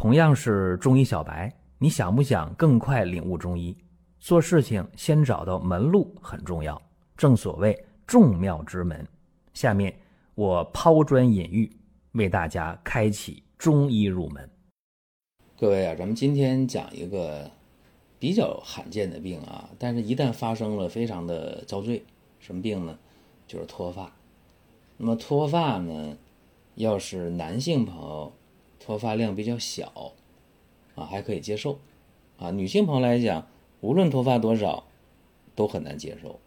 同样是中医小白，你想不想更快领悟中医？做事情先找到门路很重要，正所谓众妙之门。下面我抛砖引玉，为大家开启中医入门。各位啊，咱们今天讲一个比较罕见的病啊，但是一旦发生了，非常的遭罪。什么病呢？就是脱发。那么脱发呢，要是男性朋友。脱发量比较小，啊，还可以接受，啊，女性朋友来讲，无论脱发多少，都很难接受，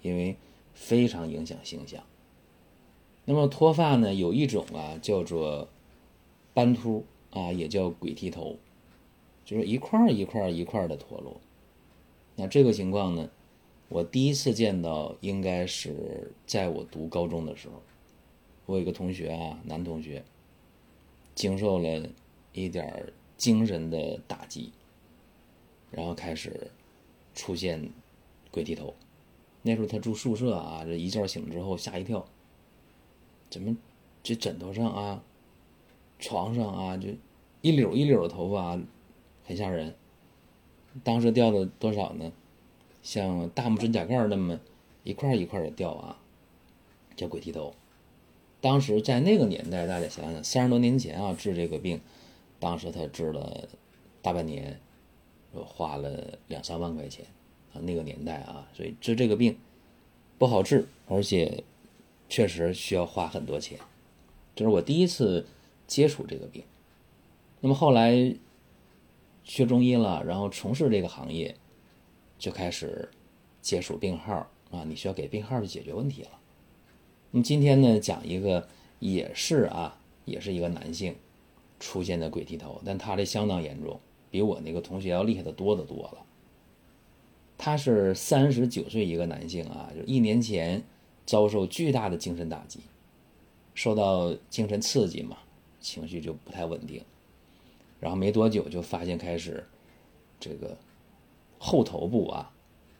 因为非常影响形象。那么脱发呢，有一种啊，叫做斑秃啊，也叫鬼剃头，就是一块一块一块的脱落。那这个情况呢，我第一次见到，应该是在我读高中的时候，我有一个同学啊，男同学。经受了一点精神的打击，然后开始出现鬼剃头。那时候他住宿舍啊，这一觉醒之后吓一跳，怎么这枕头上啊、床上啊，就一绺一绺的头发啊，很吓人。当时掉的多少呢？像大拇指甲盖那么一块一块的掉啊，叫鬼剃头。当时在那个年代，大家想想，三十多年前啊，治这个病，当时他治了大半年，花了两三万块钱啊。那个年代啊，所以治这个病不好治，而且确实需要花很多钱。这是我第一次接触这个病。那么后来学中医了，然后从事这个行业，就开始接触病号啊，你需要给病号去解决问题了。那么今天呢，讲一个也是啊，也是一个男性出现的鬼剃头，但他这相当严重，比我那个同学要厉害的多的多了。他是三十九岁一个男性啊，就一年前遭受巨大的精神打击，受到精神刺激嘛，情绪就不太稳定，然后没多久就发现开始这个后头部啊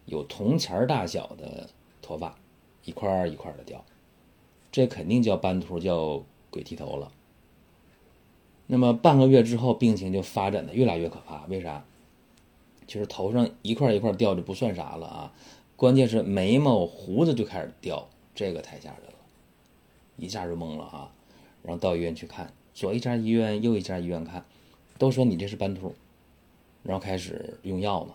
有铜钱大小的脱发，一块一块的掉。这肯定叫斑秃，叫鬼剃头了。那么半个月之后，病情就发展的越来越可怕。为啥？就是头上一块一块掉就不算啥了啊，关键是眉毛胡子就开始掉，这个太吓人了，一下就懵了啊。然后到医院去看，左一家医院，右一家医院看，都说你这是斑秃，然后开始用药嘛，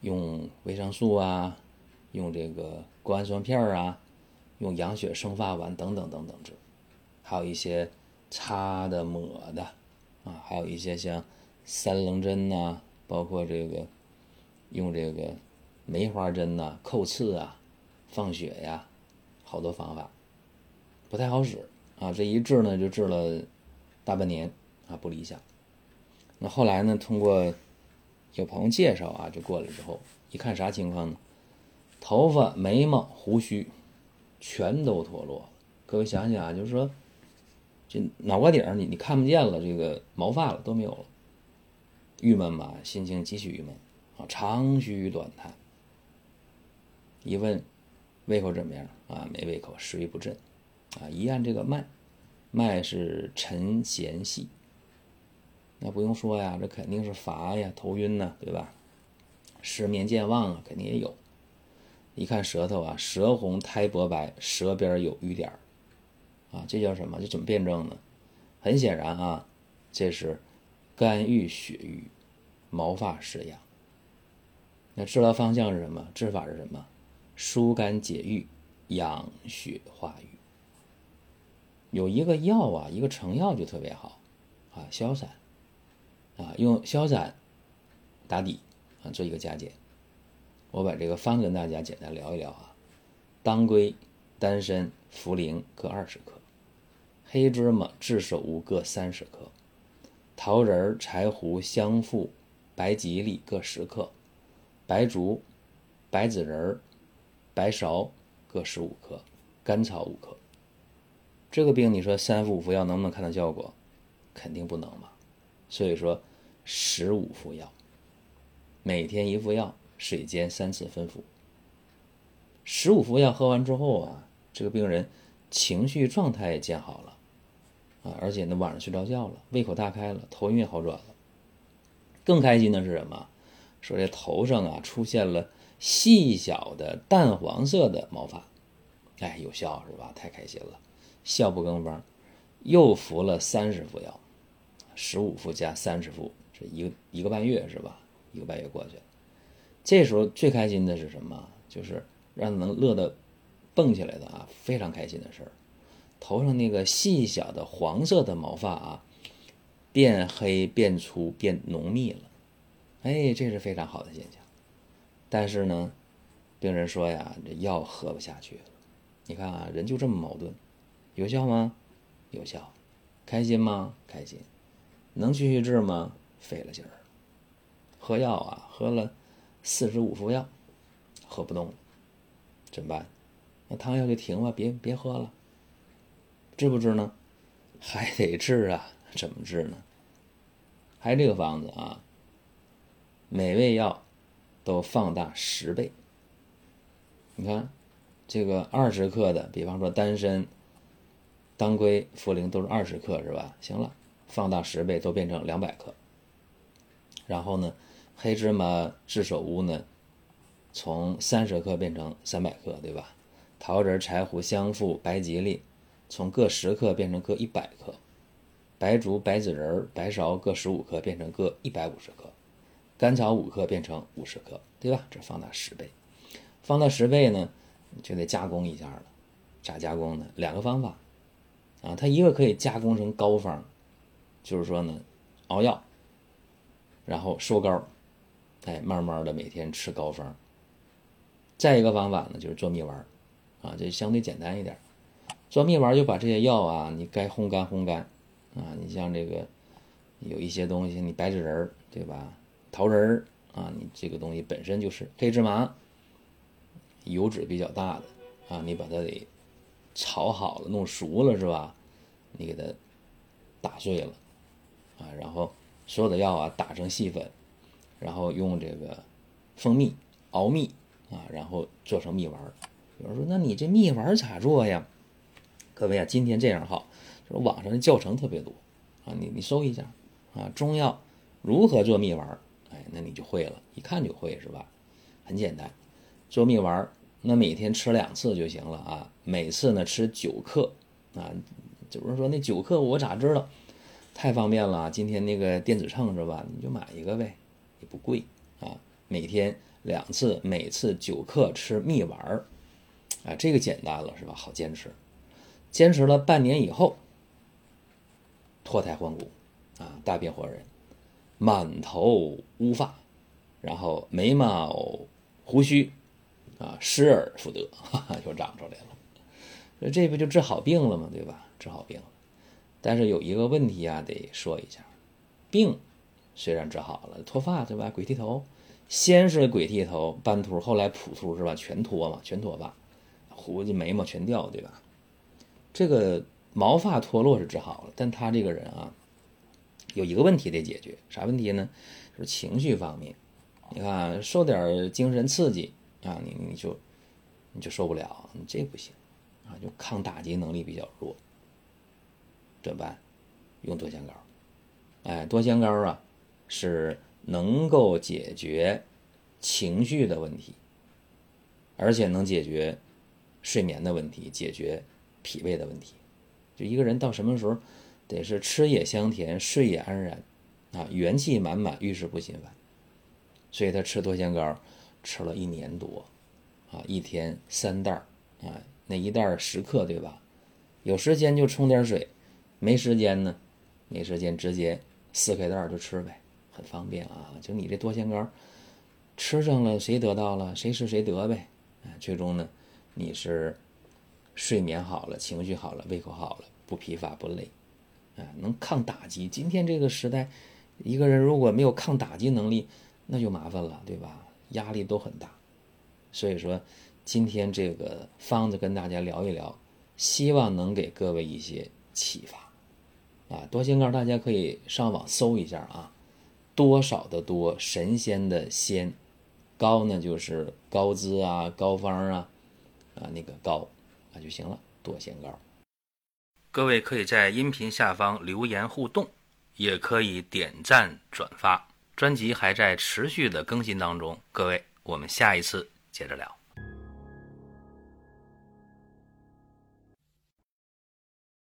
用维生素啊，用这个谷氨酸片啊。用养血生发丸等等等等治，还有一些擦的抹的，啊，还有一些像三棱针呐，包括这个用这个梅花针呐、扣刺啊、放血呀，好多方法不太好使啊。这一治呢，就治了大半年啊，不理想。那后来呢，通过有朋友介绍啊，就过来之后一看啥情况呢？头发、眉毛、胡须。全都脱落，各位想想啊，就是说，这脑瓜顶你你看不见了，这个毛发了都没有了，郁闷吧，心情极其郁闷啊，长吁短叹。一问胃口怎么样啊？没胃口，食欲不振啊。一按这个脉，脉是沉弦细，那不用说呀，这肯定是乏呀，头晕呐，对吧？失眠健忘啊，肯定也有。一看舌头啊，舌红苔薄白，舌边有瘀点儿，啊，这叫什么？这怎么辩证呢？很显然啊，这是肝郁血瘀，毛发失养。那治疗方向是什么？治法是什么？疏肝解郁，养血化瘀。有一个药啊，一个成药就特别好，啊，消散，啊，用消散打底啊，做一个加减。我把这个方跟大家简单聊一聊啊，当归、丹参、茯苓各二十克，黑芝麻、炙首乌各三十克，桃仁、柴胡、香附、白吉利各十克，白术、白子仁、白芍各十五克，甘草五克。这个病你说三服五服药能不能看到效果？肯定不能嘛。所以说十五服药，每天一副药。水煎三次分服，十五服药喝完之后啊，这个病人情绪状态也见好了，啊，而且呢晚上睡着觉了，胃口大开了，头晕也好转了。更开心的是什么？说这头上啊出现了细小的淡黄色的毛发，哎，有效是吧？太开心了，笑不更方。又服了三十服药，十五服加三十服，这一个一个半月是吧？一个半月过去了，这时候最开心的是什么？就是让他能乐得蹦起来的啊，非常开心的事儿。头上那个细小的黄色的毛发啊，变黑、变粗、变浓密了。哎，这是非常好的现象。但是呢，病人说呀，这药喝不下去了。你看啊，人就这么矛盾，有效吗？有效。开心吗？开心。能继续治吗？费了劲儿。喝药啊，喝了四十五副药，喝不动了，怎么办？那汤药就停吧，别别喝了。治不治呢？还得治啊！怎么治呢？还这个方子啊，每味药都放大十倍。你看，这个二十克的，比方说丹参、当归、茯苓都是二十克，是吧？行了，放大十倍，都变成两百克。然后呢，黑芝麻、炙首乌呢，从三十克变成三百克，对吧？桃仁、柴胡、香附、白吉利。从各十克变成各一百克，白术、白子仁、白芍各十五克变成各一百五十克，甘草五克变成五十克，对吧？这放大十倍，放大十倍呢，就得加工一下了。咋加工呢？两个方法啊，它一个可以加工成膏方，就是说呢，熬药，然后收膏，哎，慢慢的每天吃膏方。再一个方法呢，就是做蜜丸，啊，这相对简单一点。做蜜丸就把这些药啊，你该烘干烘干，啊，你像这个有一些东西，你白芷仁对吧？桃仁啊，你这个东西本身就是黑芝麻，油脂比较大的啊，你把它得炒好了，弄熟了是吧？你给它打碎了啊，然后所有的药啊打成细粉，然后用这个蜂蜜熬蜜啊，然后做成蜜丸。有人说，那你这蜜丸咋做呀？各位啊，今天这样好，就是网上的教程特别多啊，你你搜一下啊，中药如何做蜜丸哎，那你就会了，一看就会是吧？很简单，做蜜丸那每天吃两次就行了啊，每次呢吃九克啊，就是说那九克我咋知道？太方便了，今天那个电子秤是吧？你就买一个呗，不贵啊，每天两次，每次九克吃蜜丸啊，这个简单了是吧？好坚持。坚持了半年以后，脱胎换骨，啊，大变活人，满头乌发，然后眉毛、胡须，啊，失而复得，又长出来了。这不就治好病了吗？对吧？治好病了。但是有一个问题啊，得说一下，病虽然治好了，脱发对吧？鬼剃头，先是鬼剃头、斑秃，后来普秃是吧？全脱嘛，全脱发，胡子、眉毛全掉，对吧？这个毛发脱落是治好了，但他这个人啊，有一个问题得解决，啥问题呢？就是情绪方面。你看，受点精神刺激啊，你你就你就受不了，你这不行啊，就抗打击能力比较弱，怎么办？用多香膏。哎，多香膏啊，是能够解决情绪的问题，而且能解决睡眠的问题，解决。脾胃的问题，就一个人到什么时候，得是吃也香甜，睡也安然，啊，元气满满，遇事不心烦。所以他吃多香膏，吃了一年多，啊，一天三袋儿，啊，那一袋十克，对吧？有时间就冲点水，没时间呢，没时间直接撕开袋儿就吃呗，很方便啊。就你这多香膏，吃上了，谁得到了，谁吃谁得呗，啊，最终呢，你是。睡眠好了，情绪好了，胃口好了，不疲乏不累，啊，能抗打击。今天这个时代，一个人如果没有抗打击能力，那就麻烦了，对吧？压力都很大。所以说，今天这个方子跟大家聊一聊，希望能给各位一些启发。啊，多仙膏大家可以上网搜一下啊，多少的多，神仙的仙，高呢就是高姿啊，高方啊，啊那个高啊就行了，多仙高。各位可以在音频下方留言互动，也可以点赞转发。专辑还在持续的更新当中，各位，我们下一次接着聊。